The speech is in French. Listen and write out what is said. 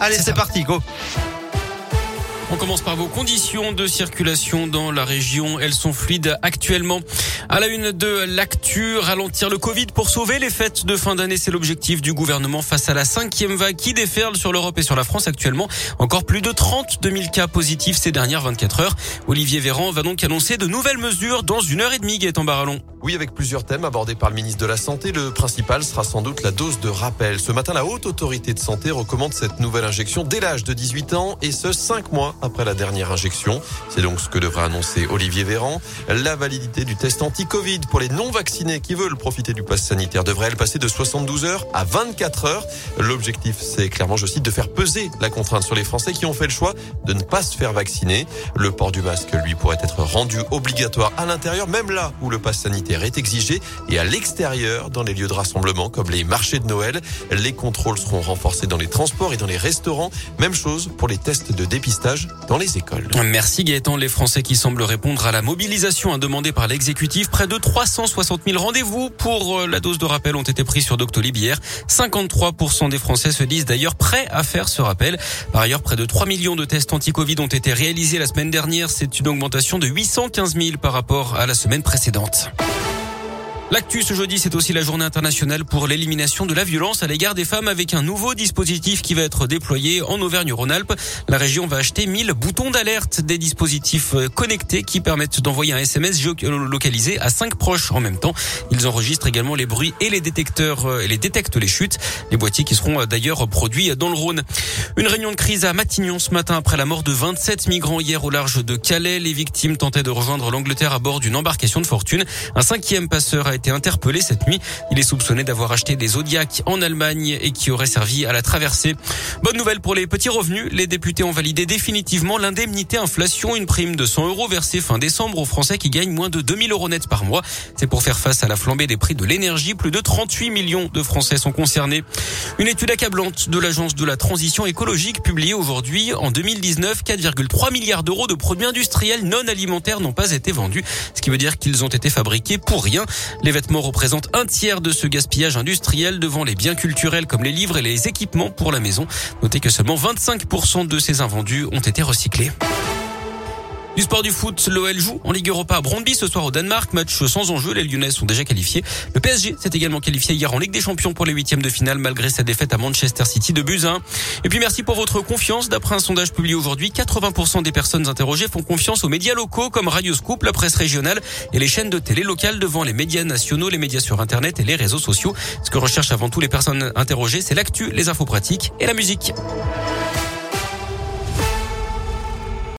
Allez, c'est parti, go. On commence par vos conditions de circulation dans la région. Elles sont fluides actuellement. À la une de l'actu, ralentir le Covid pour sauver les fêtes de fin d'année, c'est l'objectif du gouvernement face à la cinquième vague qui déferle sur l'Europe et sur la France actuellement. Encore plus de 32 000 cas positifs ces dernières 24 heures. Olivier Véran va donc annoncer de nouvelles mesures dans une heure et demie, Gaëtan Barallon. Oui, avec plusieurs thèmes abordés par le ministre de la Santé. Le principal sera sans doute la dose de rappel. Ce matin, la Haute Autorité de Santé recommande cette nouvelle injection dès l'âge de 18 ans et ce 5 mois après la dernière injection. C'est donc ce que devrait annoncer Olivier Véran. La validité du test anti-Covid pour les non-vaccinés qui veulent profiter du pass sanitaire devrait elle passer de 72 heures à 24 heures. L'objectif, c'est clairement, je cite, de faire peser la contrainte sur les Français qui ont fait le choix de ne pas se faire vacciner. Le port du masque, lui, pourrait être rendu obligatoire à l'intérieur, même là où le pass sanitaire est exigé, et à l'extérieur, dans les lieux de rassemblement comme les marchés de Noël. Les contrôles seront renforcés dans les transports et dans les restaurants. Même chose pour les tests de dépistage dans les écoles. Merci Gaëtan. Les Français qui semblent répondre à la mobilisation demandée par l'exécutif. Près de 360 000 rendez-vous pour euh, la dose de rappel ont été pris sur Doctolib hier. 53% des Français se disent d'ailleurs prêts à faire ce rappel. Par ailleurs, près de 3 millions de tests anti-Covid ont été réalisés la semaine dernière. C'est une augmentation de 815 000 par rapport à la semaine précédente. L'actu ce jeudi, c'est aussi la journée internationale pour l'élimination de la violence à l'égard des femmes avec un nouveau dispositif qui va être déployé en Auvergne-Rhône-Alpes. La région va acheter 1000 boutons d'alerte, des dispositifs euh, connectés qui permettent d'envoyer un SMS localisé à 5 proches en même temps. Ils enregistrent également les bruits et les détecteurs euh, les détectent les chutes. Les boîtiers qui seront euh, d'ailleurs produits dans le Rhône. Une réunion de crise à Matignon ce matin après la mort de 27 migrants hier au large de Calais. Les victimes tentaient de rejoindre l'Angleterre à bord d'une embarcation de fortune. Un cinquième passeur a été interpellé cette nuit. Il est soupçonné d'avoir acheté des Zodiacs en Allemagne et qui auraient servi à la traversée. Bonne nouvelle pour les petits revenus. Les députés ont validé définitivement l'indemnité inflation, une prime de 100 euros versée fin décembre aux Français qui gagnent moins de 2000 euros net par mois. C'est pour faire face à la flambée des prix de l'énergie. Plus de 38 millions de Français sont concernés. Une étude accablante de l'Agence de la transition écologique publiée aujourd'hui. En 2019, 4,3 milliards d'euros de produits industriels non alimentaires n'ont pas été vendus, ce qui veut dire qu'ils ont été fabriqués pour rien. Les vêtements représentent un tiers de ce gaspillage industriel devant les biens culturels comme les livres et les équipements pour la maison. Notez que seulement 25% de ces invendus ont été recyclés. Du sport du foot, l'OL joue en Ligue Europa à Brondby ce soir au Danemark. Match sans enjeu, les Lyonnais sont déjà qualifiés. Le PSG s'est également qualifié hier en Ligue des Champions pour les huitièmes de finale malgré sa défaite à Manchester City de buts Et puis merci pour votre confiance. D'après un sondage publié aujourd'hui, 80% des personnes interrogées font confiance aux médias locaux comme Radio Scoop, la presse régionale et les chaînes de télé locales devant les médias nationaux, les médias sur Internet et les réseaux sociaux. Ce que recherchent avant tout les personnes interrogées, c'est l'actu, les infos pratiques et la musique.